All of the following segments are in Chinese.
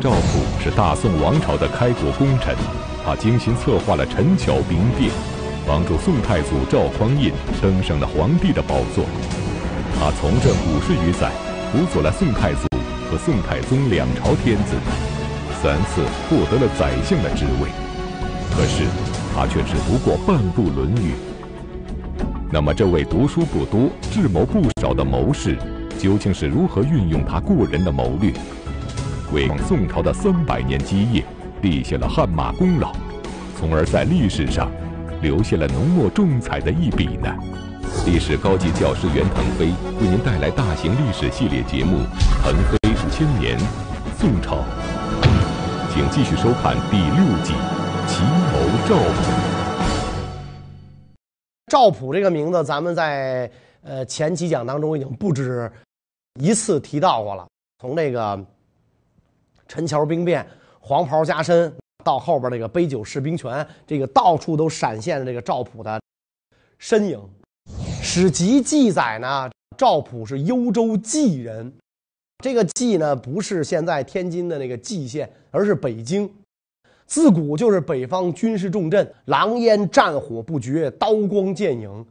赵普是大宋王朝的开国功臣，他精心策划了陈桥兵变，帮助宋太祖赵匡胤登上了皇帝的宝座。他从政五十余载，辅佐了宋太祖和宋太宗两朝天子，三次获得了宰相的职位。可是，他却只读过半部《论语》。那么，这位读书不多、智谋不少的谋士，究竟是如何运用他过人的谋略，为宋朝的三百年基业立下了汗马功劳，从而在历史上留下了浓墨重彩的一笔呢？历史高级教师袁腾飞为您带来大型历史系列节目《腾飞五千年·宋朝》，请继续收看第六季《奇谋赵普》。赵普这个名字，咱们在呃前几讲当中已经不止一次提到过了。从这个陈桥兵变、黄袍加身，到后边这个杯酒释兵权，这个到处都闪现着这个赵普的身影。史籍记载呢，赵普是幽州蓟人，这个蓟呢不是现在天津的那个蓟县，而是北京。自古就是北方军事重镇，狼烟战火不绝，刀光剑影。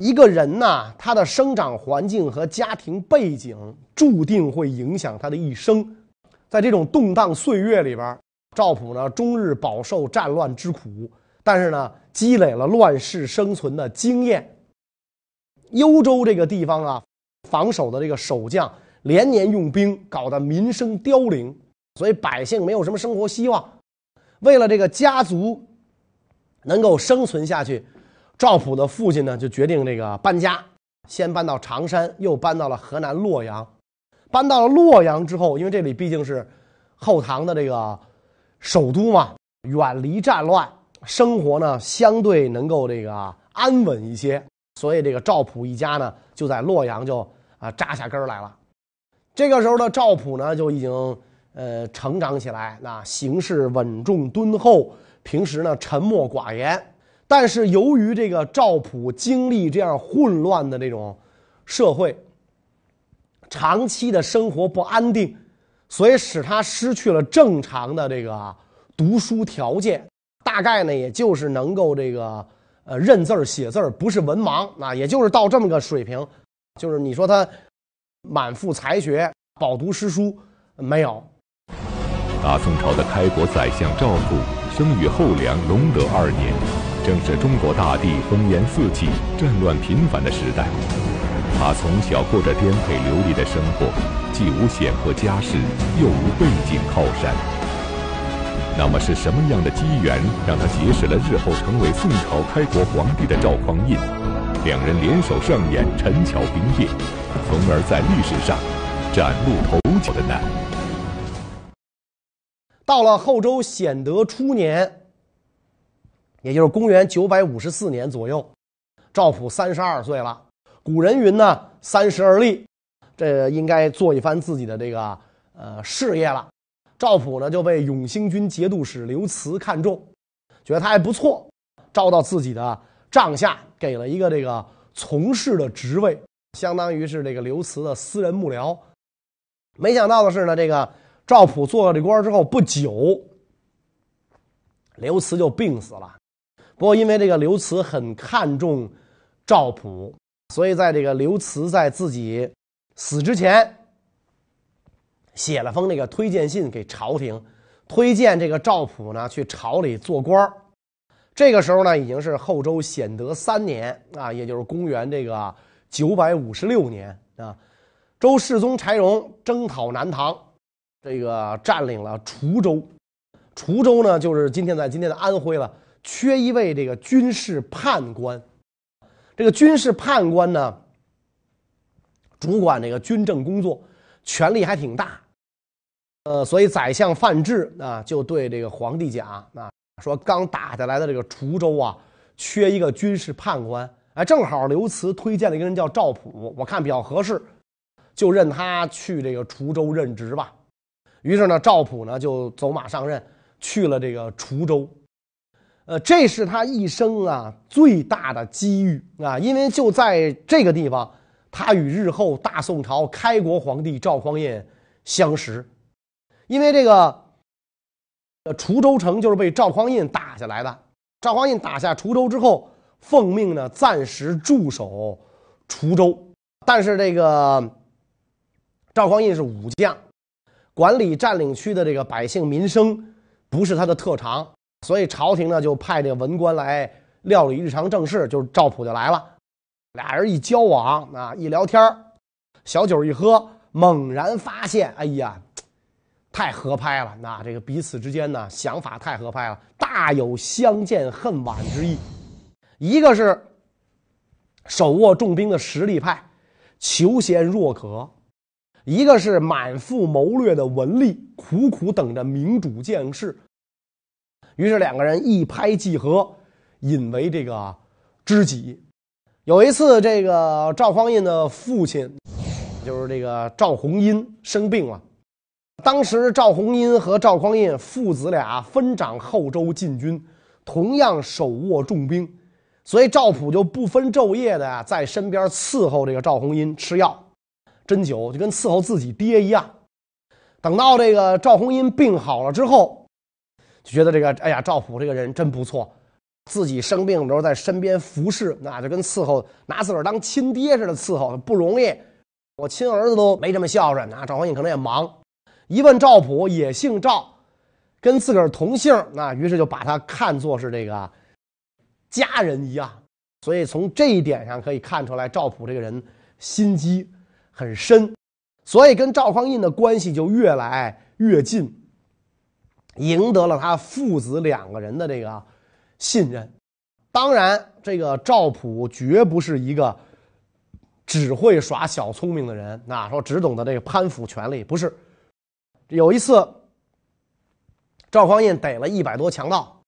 一个人呐，他的生长环境和家庭背景注定会影响他的一生。在这种动荡岁月里边，赵普呢终日饱受战乱之苦，但是呢积累了乱世生存的经验。幽州这个地方啊，防守的这个守将连年用兵，搞得民生凋零，所以百姓没有什么生活希望。为了这个家族能够生存下去，赵普的父亲呢就决定这个搬家，先搬到常山，又搬到了河南洛阳。搬到了洛阳之后，因为这里毕竟是后唐的这个首都嘛，远离战乱，生活呢相对能够这个安稳一些，所以这个赵普一家呢就在洛阳就啊扎下根来了。这个时候的赵普呢就已经。呃，成长起来，那行事稳重敦厚，平时呢沉默寡言。但是由于这个赵普经历这样混乱的这种社会，长期的生活不安定，所以使他失去了正常的这个读书条件。大概呢，也就是能够这个呃认字儿写字儿，不是文盲啊，也就是到这么个水平。就是你说他满腹才学，饱读诗书没有？大宋朝的开国宰相赵普生于后梁隆德二年，正是中国大地烽烟四起、战乱频繁的时代。他从小过着颠沛流离的生活，既无显赫家世，又无背景靠山。那么是什么样的机缘，让他结识了日后成为宋朝开国皇帝的赵匡胤？两人联手上演陈桥兵变，从而在历史上崭露头角的呢？到了后周显德初年，也就是公元九百五十四年左右，赵普三十二岁了。古人云呢：“三十而立”，这应该做一番自己的这个呃事业了。赵普呢就被永兴军节度使刘慈看中，觉得他还不错，招到自己的帐下，给了一个这个从事的职位，相当于是这个刘慈的私人幕僚。没想到的是呢，这个。赵普做了这官之后不久，刘慈就病死了。不过因为这个刘慈很看重赵普，所以在这个刘慈在自己死之前，写了封那个推荐信给朝廷，推荐这个赵普呢去朝里做官这个时候呢已经是后周显德三年啊，也就是公元这个九百五十六年啊。周世宗柴荣征讨南唐。这个占领了滁州，滁州呢，就是今天在今天的安徽了。缺一位这个军事判官，这个军事判官呢，主管这个军政工作，权力还挺大。呃，所以宰相范质啊，就对这个皇帝讲啊，说刚打下来的这个滁州啊，缺一个军事判官。哎，正好刘慈推荐了一个人叫赵普，我看比较合适，就任他去这个滁州任职吧。于是呢，赵普呢就走马上任，去了这个滁州。呃，这是他一生啊最大的机遇啊，因为就在这个地方，他与日后大宋朝开国皇帝赵匡胤相识。因为这个呃滁州城就是被赵匡胤打下来的。赵匡胤打下滁州之后，奉命呢暂时驻守滁州，但是这个赵匡胤是武将，管理占领区的这个百姓民生不是他的特长，所以朝廷呢就派这个文官来料理日常政事，就是赵普就来了。俩人一交往啊，一聊天小酒一喝，猛然发现，哎呀，太合拍了！那这个彼此之间呢，想法太合拍了，大有相见恨晚之意。一个是手握重兵的实力派，求贤若渴；一个是满腹谋略的文吏，苦苦等着明主见事。于是两个人一拍即合，引为这个知己。有一次，这个赵匡胤的父亲，就是这个赵弘殷生病了。当时赵弘殷和赵匡胤父子俩分掌后周禁军，同样手握重兵，所以赵普就不分昼夜的，在身边伺候这个赵弘殷吃药、针灸，就跟伺候自己爹一样。等到这个赵弘殷病好了之后，就觉得这个哎呀，赵普这个人真不错。自己生病的时候在身边服侍，那就跟伺候拿自个儿当亲爹似的伺候，不容易。我亲儿子都没这么孝顺。那赵匡胤可能也忙，一问赵普也姓赵，跟自个儿同姓，那于是就把他看作是这个家人一样。所以从这一点上可以看出来，赵普这个人心机很深，所以跟赵匡胤的关系就越来越近，赢得了他父子两个人的这个。信任，当然，这个赵普绝不是一个只会耍小聪明的人。那说只懂得这个攀附权力，不是。有一次，赵匡胤逮了一百多强盗，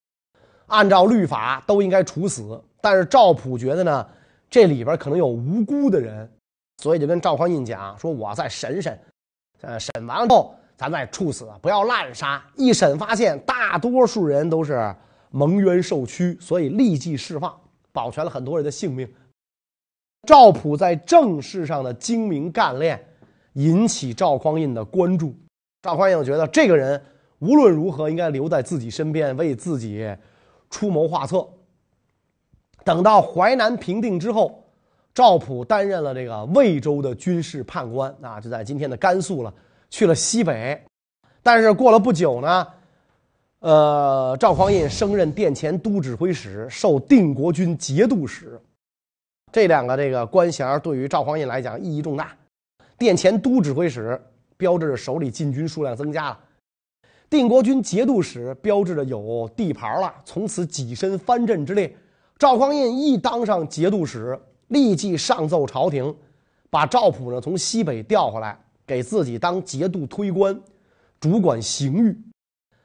按照律法都应该处死，但是赵普觉得呢，这里边可能有无辜的人，所以就跟赵匡胤讲说：“我再审审，呃，审完了后咱再处死，不要滥杀。”一审发现，大多数人都是。蒙冤受屈，所以立即释放，保全了很多人的性命。赵普在政事上的精明干练，引起赵匡胤的关注。赵匡胤觉得这个人无论如何应该留在自己身边，为自己出谋划策。等到淮南平定之后，赵普担任了这个魏州的军事判官，啊，就在今天的甘肃了，去了西北。但是过了不久呢。呃，赵匡胤升任殿前都指挥使，受定国军节度使。这两个这个官衔对于赵匡胤来讲意义重大。殿前都指挥使标志着手里禁军数量增加了，定国军节度使标志着有地盘了，从此跻身藩镇之列。赵匡胤一当上节度使，立即上奏朝廷，把赵普呢从西北调回来，给自己当节度推官，主管刑狱。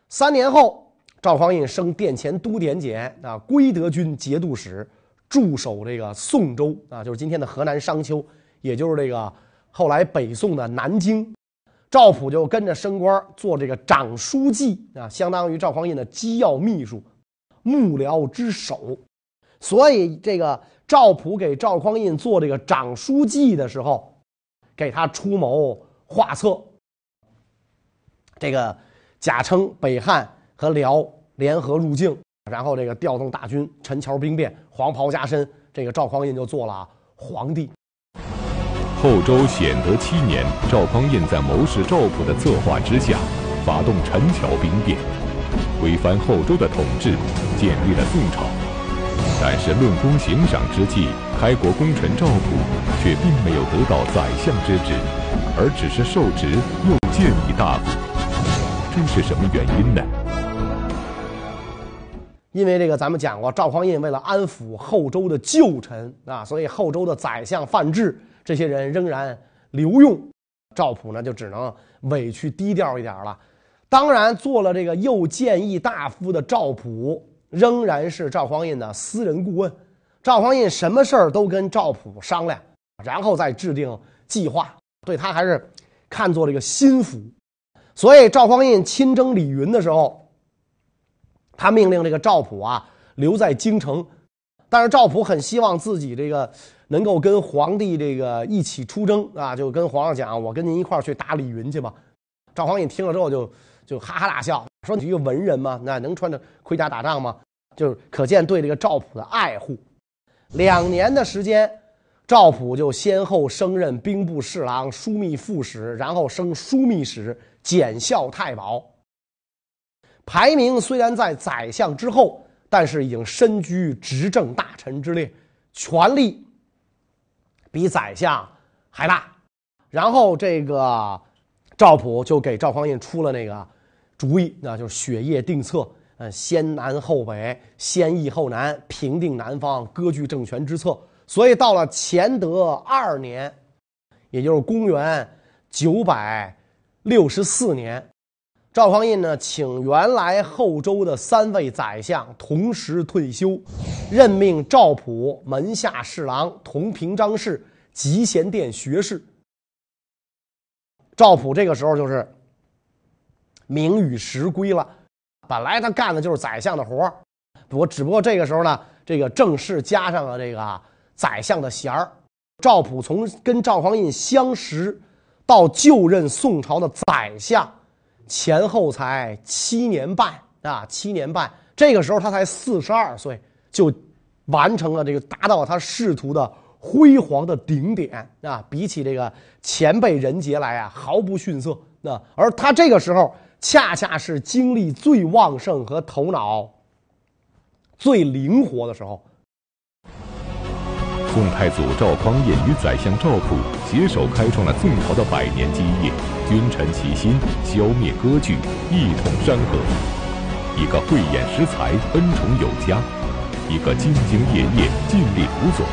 三年后，赵匡胤升殿前都点检啊，归德军节度使，驻守这个宋州啊，就是今天的河南商丘，也就是这个后来北宋的南京。赵普就跟着升官做这个长书记啊，相当于赵匡胤的机要秘书、幕僚之首。所以，这个赵普给赵匡胤做这个长书记的时候，给他出谋画策，这个。假称北汉和辽联合入境，然后这个调动大军，陈桥兵变，黄袍加身，这个赵匡胤就做了皇帝。后周显德七年，赵匡胤在谋士赵普的策划之下，发动陈桥兵变，推翻后周的统治，建立了宋朝。但是论功行赏之际，开国功臣赵普却并没有得到宰相之职，而只是受职又建议大夫。这是什么原因呢？因为这个，咱们讲过，赵匡胤为了安抚后周的旧臣啊，所以后周的宰相范质这些人仍然留用。赵普呢，就只能委屈低调一点了。当然，做了这个右谏议大夫的赵普，仍然是赵匡胤的私人顾问。赵匡胤什么事儿都跟赵普商量，然后再制定计划，对他还是看作这个心腹。所以赵匡胤亲征李云的时候，他命令这个赵普啊留在京城，但是赵普很希望自己这个能够跟皇帝这个一起出征啊，就跟皇上讲：“我跟您一块儿去打李云去吧。”赵匡胤听了之后就就哈哈大笑，说你一个文人嘛？那能穿着盔甲打仗吗？就是可见对这个赵普的爱护。两年的时间，赵普就先后升任兵部侍郎、枢密副使，然后升枢密使、检校太保。排名虽然在宰相之后，但是已经身居执政大臣之列，权力比宰相还大。然后这个赵普就给赵匡胤出了那个主意，那就是雪夜定策。呃，先南后北，先易后难，平定南方，割据政权之策。所以到了乾德二年，也就是公元九百六十四年，赵匡胤呢，请原来后周的三位宰相同时退休，任命赵普门下侍郎、同平章事、集贤殿学士。赵普这个时候就是名与实归了。本来他干的就是宰相的活，不过只不过这个时候呢，这个正式加上了这个宰相的衔儿。赵普从跟赵匡胤相识到就任宋朝的宰相，前后才七年半啊，七年半。这个时候他才四十二岁，就完成了这个达到他仕途的辉煌的顶点啊！比起这个前辈人杰来啊，毫不逊色。那而他这个时候。恰恰是精力最旺盛和头脑最灵活的时候。宋太祖赵匡胤与宰相赵普携手开创了宋朝的百年基业，君臣齐心，消灭割据，一统山河。一个慧眼识才，恩宠有加；一个兢兢业业，尽力辅佐，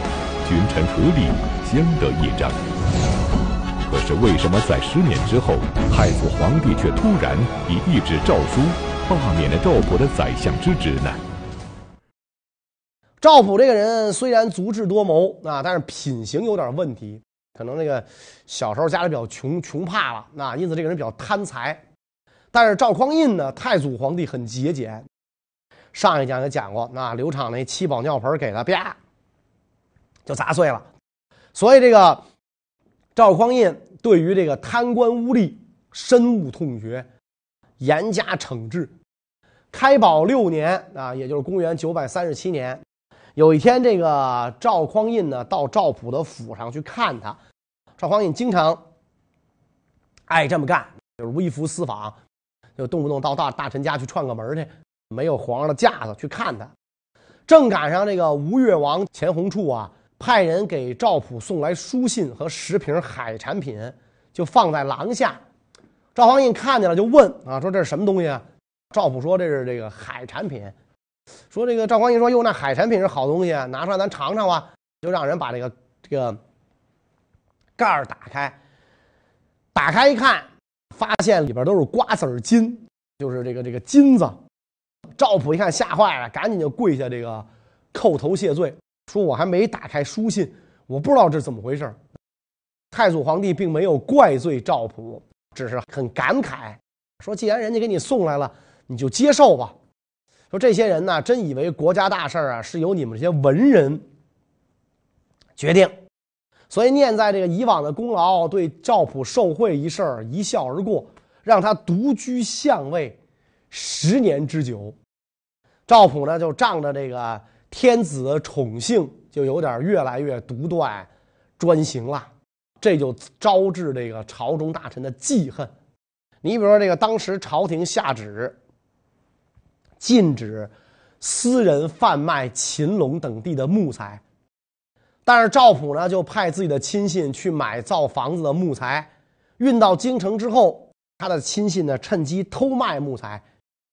君臣合力，相得益彰。可是为什么在十年之后，太祖皇帝却突然以一纸诏书罢免了赵普的宰相之职呢？赵普这个人虽然足智多谋啊，但是品行有点问题，可能那个小时候家里比较穷，穷怕了，那因此这个人比较贪财。但是赵匡胤呢，太祖皇帝很节俭。上一讲也讲过，那刘畅那七宝尿盆给他啪就砸碎了，所以这个。赵匡胤对于这个贪官污吏深恶痛绝，严加惩治。开宝六年啊，也就是公元九百三十七年，有一天，这个赵匡胤呢到赵普的府上去看他。赵匡胤经常爱这么干，就是微服私访，就动不动到大大臣家去串个门去，没有皇上的架子去看他。正赶上这个吴越王钱弘处啊。派人给赵普送来书信和十瓶海产品，就放在廊下。赵匡胤看见了，就问啊，说这是什么东西啊？赵普说这是这个海产品。说这个赵匡胤说哟，那海产品是好东西，拿出来咱尝尝吧。就让人把这个这个盖儿打开，打开一看，发现里边都是瓜子儿金，就是这个这个金子。赵普一看吓坏了，赶紧就跪下这个叩头谢罪。说我还没打开书信，我不知道这怎么回事太祖皇帝并没有怪罪赵普，只是很感慨，说既然人家给你送来了，你就接受吧。说这些人呢，真以为国家大事啊是由你们这些文人决定，所以念在这个以往的功劳，对赵普受贿一事一笑而过，让他独居相位十年之久。赵普呢，就仗着这个。天子宠幸就有点越来越独断专行了，这就招致这个朝中大臣的记恨。你比如说，这个当时朝廷下旨禁止私人贩卖秦陇等地的木材，但是赵普呢就派自己的亲信去买造房子的木材，运到京城之后，他的亲信呢趁机偷卖木材，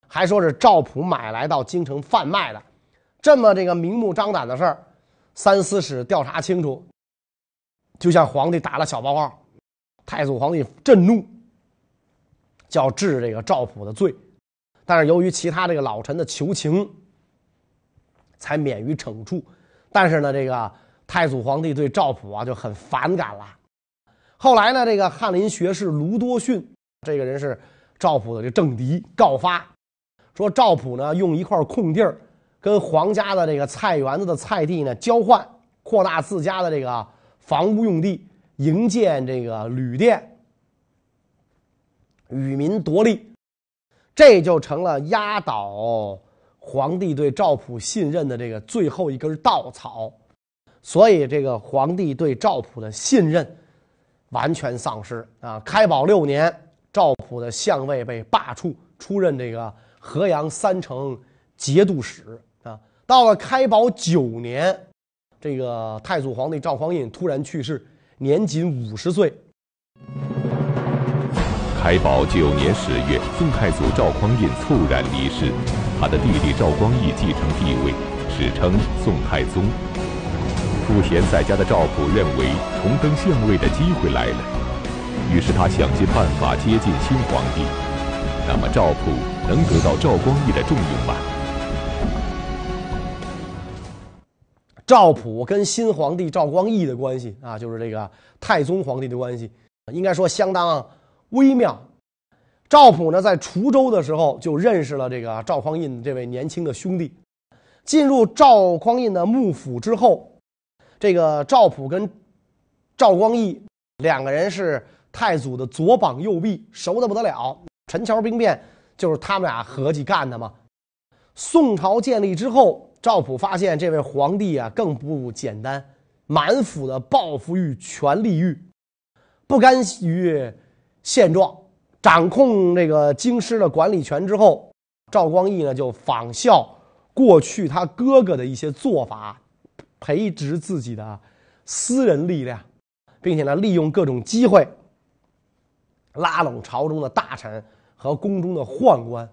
还说是赵普买来到京城贩卖的。这么这个明目张胆的事儿，三司使调查清楚，就向皇帝打了小报告。太祖皇帝震怒，叫治这个赵普的罪，但是由于其他这个老臣的求情，才免于惩处。但是呢，这个太祖皇帝对赵普啊就很反感了。后来呢，这个翰林学士卢多逊这个人是赵普的这政敌，告发说赵普呢用一块空地儿。跟皇家的这个菜园子的菜地呢交换，扩大自家的这个房屋用地，营建这个旅店，与民夺利。这就成了压倒皇帝对赵普信任的这个最后一根稻草。所以，这个皇帝对赵普的信任完全丧失啊！开宝六年，赵普的相位被罢黜，出任这个河阳三城节度使啊。到了开宝九年，这个太祖皇帝赵匡胤突然去世，年仅五十岁。开宝九年十月，宋太祖赵匡胤猝然离世，他的弟弟赵光义继承帝位，史称宋太宗。赋闲在家的赵普认为重登相位的机会来了，于是他想尽办法接近新皇帝。那么赵普能得到赵光义的重用吗？赵普跟新皇帝赵光义的关系啊，就是这个太宗皇帝的关系，应该说相当微妙。赵普呢，在滁州的时候就认识了这个赵匡胤这位年轻的兄弟，进入赵匡胤的幕府之后。这个赵普跟赵光义两个人是太祖的左膀右臂，熟的不得了。陈桥兵变就是他们俩合计干的嘛。宋朝建立之后，赵普发现这位皇帝啊更不简单，满腹的抱负欲、权力欲，不甘于现状，掌控这个京师的管理权之后，赵光义呢就仿效过去他哥哥的一些做法。培植自己的私人力量，并且呢，利用各种机会拉拢朝中的大臣和宫中的宦官。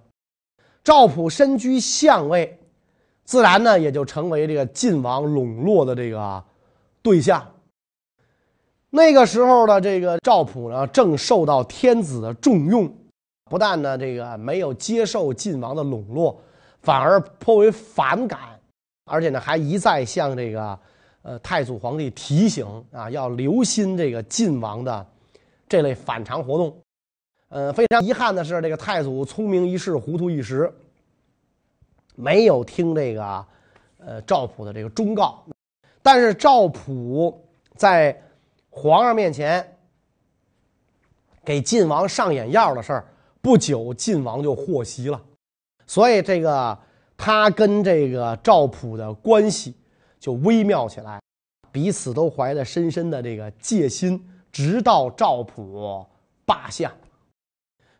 赵普身居相位，自然呢也就成为这个晋王笼络的这个对象。那个时候的这个赵普呢，正受到天子的重用，不但呢这个没有接受晋王的笼络，反而颇为反感。而且呢，还一再向这个，呃，太祖皇帝提醒啊，要留心这个晋王的这类反常活动。呃，非常遗憾的是，这个太祖聪明一世，糊涂一时，没有听这个，呃，赵普的这个忠告。但是赵普在皇上面前给晋王上眼药的事儿，不久晋王就获悉了，所以这个。他跟这个赵普的关系就微妙起来，彼此都怀着深深的这个戒心。直到赵普罢相，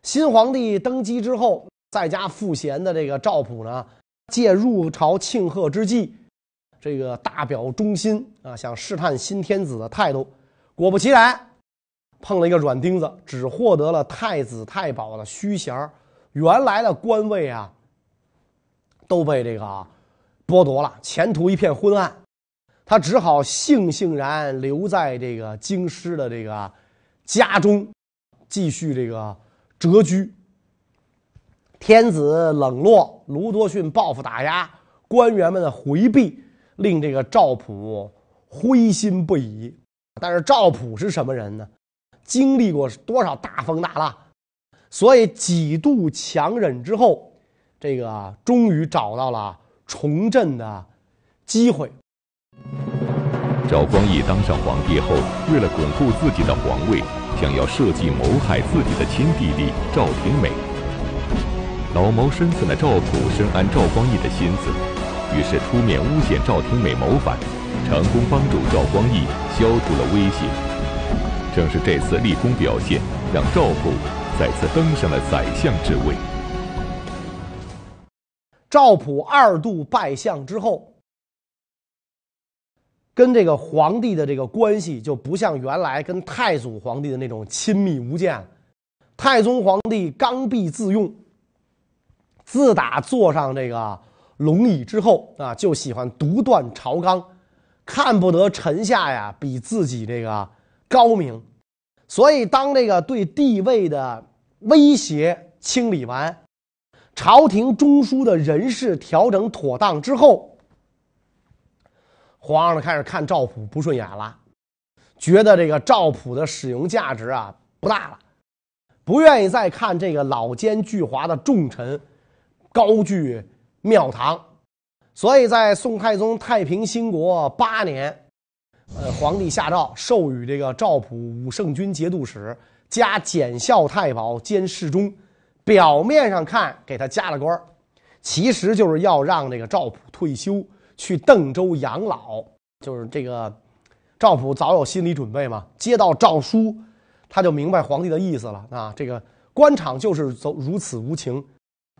新皇帝登基之后，在家赋闲的这个赵普呢，借入朝庆贺之际，这个大表忠心啊，想试探新天子的态度。果不其然，碰了一个软钉子，只获得了太子太保的虚衔原来的官位啊。都被这个剥夺了，前途一片昏暗，他只好悻悻然留在这个京师的这个家中，继续这个谪居。天子冷落，卢多逊报复打压，官员们的回避，令这个赵普灰心不已。但是赵普是什么人呢？经历过多少大风大浪，所以几度强忍之后。这个终于找到了重振的机会。赵光义当上皇帝后，为了巩固自己的皇位，想要设计谋害自己的亲弟弟赵廷美。老谋深算的赵普深谙赵光义的心思，于是出面诬陷赵廷美谋反，成功帮助赵光义消除了威胁。正是这次立功表现，让赵普再次登上了宰相之位。赵普二度拜相之后，跟这个皇帝的这个关系就不像原来跟太祖皇帝的那种亲密无间。太宗皇帝刚愎自用，自打坐上这个龙椅之后啊，就喜欢独断朝纲，看不得臣下呀比自己这个高明。所以，当这个对地位的威胁清理完。朝廷中枢的人事调整妥当之后，皇上开始看赵普不顺眼了，觉得这个赵普的使用价值啊不大了，不愿意再看这个老奸巨猾的重臣高踞庙堂，所以在宋太宗太平兴国八年，呃，皇帝下诏授予这个赵普武圣军节度使加检校太保兼侍中。表面上看给他加了官其实就是要让这个赵普退休去邓州养老。就是这个赵普早有心理准备嘛，接到诏书，他就明白皇帝的意思了啊。这个官场就是走如此无情，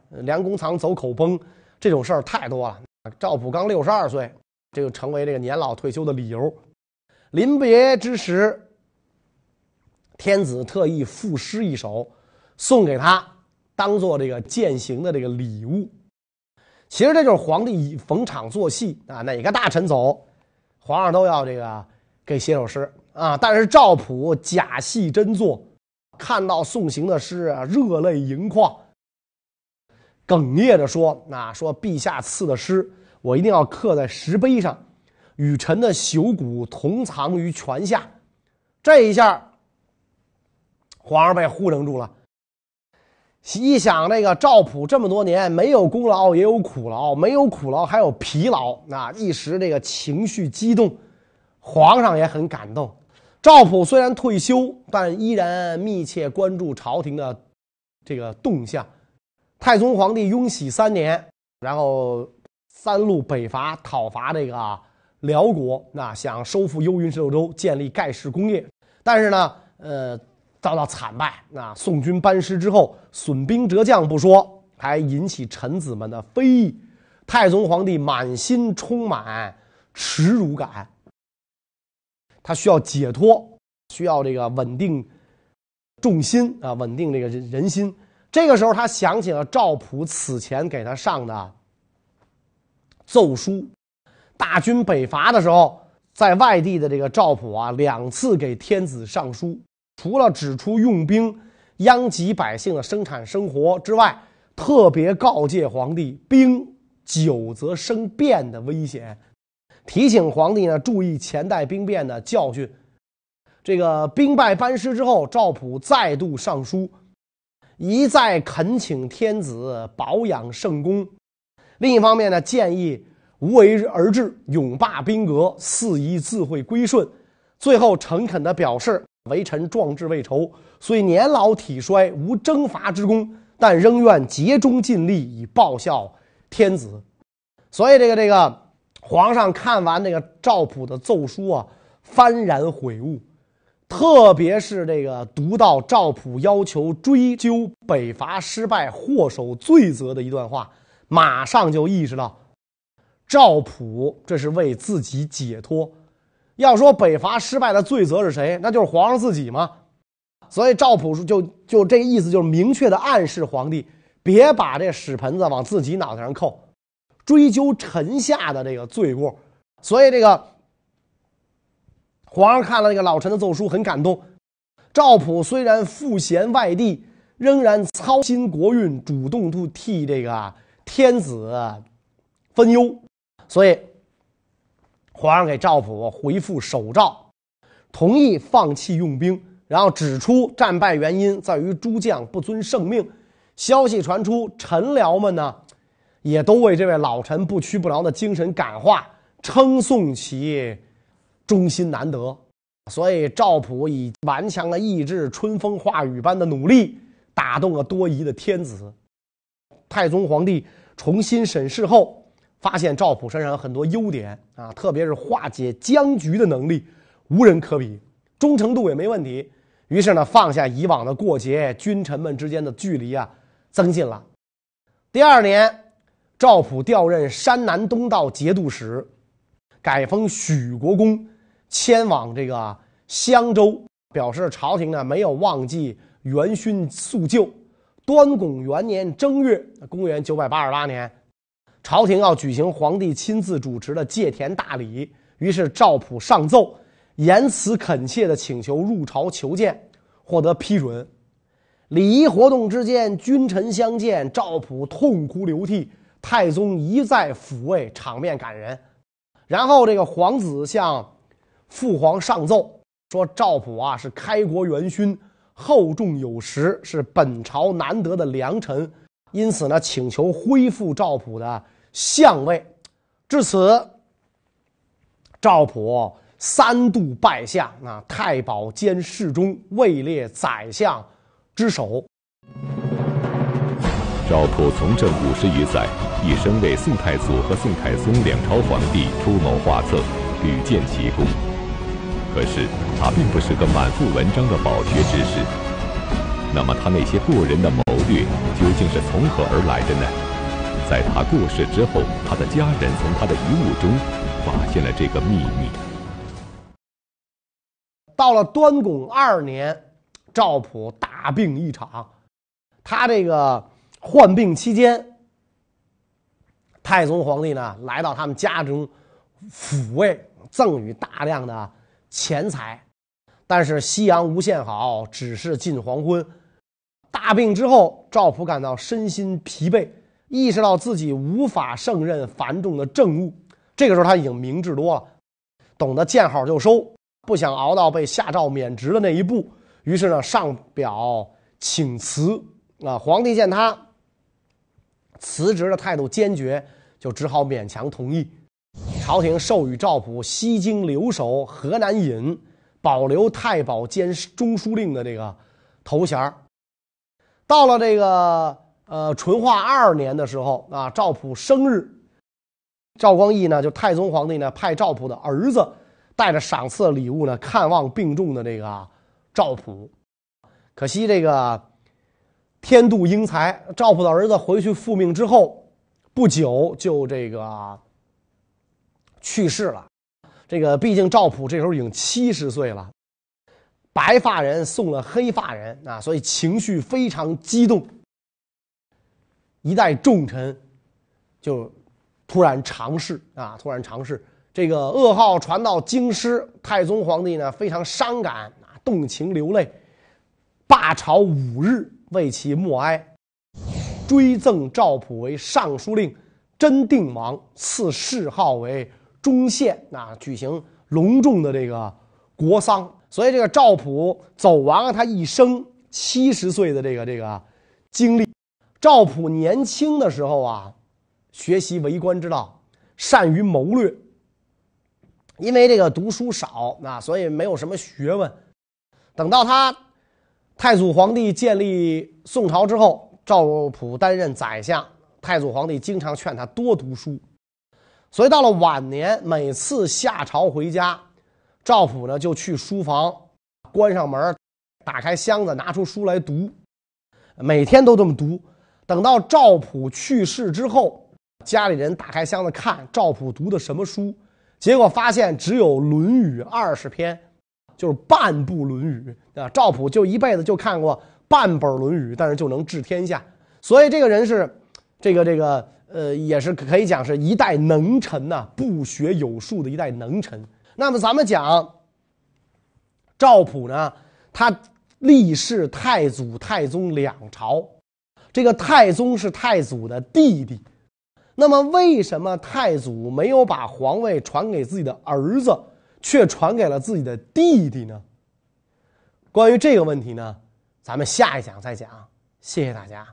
梁公藏走口崩这种事儿太多了。赵普刚六十二岁，这就成为这个年老退休的理由。临别之时，天子特意赋诗一首，送给他，当做这个践行的这个礼物。其实这就是皇帝逢场作戏啊，哪个大臣走。皇上都要这个给写首诗啊，但是赵普假戏真做，看到送行的诗啊，热泪盈眶，哽咽着说：“啊，说陛下赐的诗，我一定要刻在石碑上，与臣的朽骨同藏于泉下。”这一下，皇上被糊弄住了。一想，这个赵普这么多年没有功劳也有苦劳，没有苦劳还有疲劳，那一时这个情绪激动，皇上也很感动。赵普虽然退休，但依然密切关注朝廷的这个动向。太宗皇帝雍熙三年，然后三路北伐，讨伐这个辽国，那想收复幽云十六州，建立盖世功业，但是呢，呃。遭到惨败，那宋军班师之后，损兵折将不说，还引起臣子们的非议。太宗皇帝满心充满耻辱感，他需要解脱，需要这个稳定重心啊，稳定这个人人心。这个时候，他想起了赵普此前给他上的奏书。大军北伐的时候，在外地的这个赵普啊，两次给天子上书。除了指出用兵殃及百姓的生产生活之外，特别告诫皇帝兵久则生变的危险，提醒皇帝呢注意前代兵变的教训。这个兵败班师之后，赵普再度上书，一再恳请天子保养圣功。另一方面呢，建议无为而治，永罢兵革，四夷自会归顺。最后诚恳地表示。为臣壮志未酬，虽年老体衰，无征伐之功，但仍愿竭忠尽力以报效天子。所以，这个这个皇上看完这个赵普的奏书啊，幡然悔悟。特别是这个读到赵普要求追究北伐失败祸首罪责的一段话，马上就意识到，赵普这是为自己解脱。要说北伐失败的罪责是谁？那就是皇上自己吗？所以赵普就就这个意思，就是明确的暗示皇帝别把这屎盆子往自己脑袋上扣，追究臣下的这个罪过。所以这个皇上看了这个老臣的奏书，很感动。赵普虽然赋闲外地，仍然操心国运，主动替替这个天子分忧，所以。皇上给赵普回复手诏，同意放弃用兵，然后指出战败原因在于诸将不遵圣命。消息传出，臣僚们呢，也都为这位老臣不屈不挠的精神感化，称颂其忠心难得。所以赵普以顽强的意志、春风化雨般的努力，打动了多疑的天子。太宗皇帝重新审视后。发现赵普身上有很多优点啊，特别是化解僵局的能力，无人可比，忠诚度也没问题。于是呢，放下以往的过节，君臣们之间的距离啊，增进了。第二年，赵普调任山南东道节度使，改封许国公，迁往这个襄州，表示朝廷呢没有忘记元勋宿旧。端拱元年正月，公元九百八十八年。朝廷要举行皇帝亲自主持的祭田大礼，于是赵普上奏，言辞恳切的请求入朝求见，获得批准。礼仪活动之间，君臣相见，赵普痛哭流涕，太宗一再抚慰，场面感人。然后这个皇子向父皇上奏说：“赵普啊，是开国元勋，厚重有实，是本朝难得的良臣，因此呢，请求恢复赵普的。”相位，至此，赵普三度拜相，啊，太保兼侍中，位列宰相之首。赵普从政五十余载，一生为宋太祖和宋太宗两朝皇帝出谋划策，屡建奇功。可是他并不是个满腹文章的饱学之士。那么他那些过人的谋略究竟是从何而来的呢？在他过世之后，他的家人从他的遗物中发现了这个秘密。到了端拱二年，赵普大病一场。他这个患病期间，太宗皇帝呢来到他们家中抚慰，赠予大量的钱财。但是夕阳无限好，只是近黄昏。大病之后，赵普感到身心疲惫，意识到自己无法胜任繁重的政务。这个时候他已经明智多了，懂得见好就收，不想熬到被下诏免职的那一步。于是呢，上表请辞。啊，皇帝见他辞职的态度坚决，就只好勉强同意。朝廷授予赵普西京留守、河南尹，保留太保兼中书令的这个头衔到了这个呃淳化二年的时候啊，赵普生日，赵光义呢就太宗皇帝呢派赵普的儿子带着赏赐礼物呢看望病重的这个赵普，可惜这个。天妒英才，赵普的儿子回去复命之后，不久就这个去世了。这个毕竟赵普这时候已经七十岁了，白发人送了黑发人啊，所以情绪非常激动。一代重臣就突然尝试啊，突然尝试，这个噩耗传到京师，太宗皇帝呢非常伤感啊，动情流泪，罢朝五日。为其默哀，追赠赵普为尚书令、真定王，赐谥号为忠县。啊，举行隆重的这个国丧。所以，这个赵普走完了他一生七十岁的这个这个经历。赵普年轻的时候啊，学习为官之道，善于谋略。因为这个读书少，那所以没有什么学问。等到他。太祖皇帝建立宋朝之后，赵普担任宰相。太祖皇帝经常劝他多读书，所以到了晚年，每次下朝回家，赵普呢就去书房，关上门，打开箱子，拿出书来读，每天都这么读。等到赵普去世之后，家里人打开箱子看赵普读的什么书，结果发现只有《论语》二十篇。就是半部《论语》啊，赵普就一辈子就看过半本《论语》，但是就能治天下，所以这个人是这个这个呃，也是可以讲是一代能臣呐，不学有术的一代能臣。那么咱们讲赵普呢，他历仕太祖、太宗两朝，这个太宗是太祖的弟弟，那么为什么太祖没有把皇位传给自己的儿子？却传给了自己的弟弟呢？关于这个问题呢，咱们下一讲再讲。谢谢大家。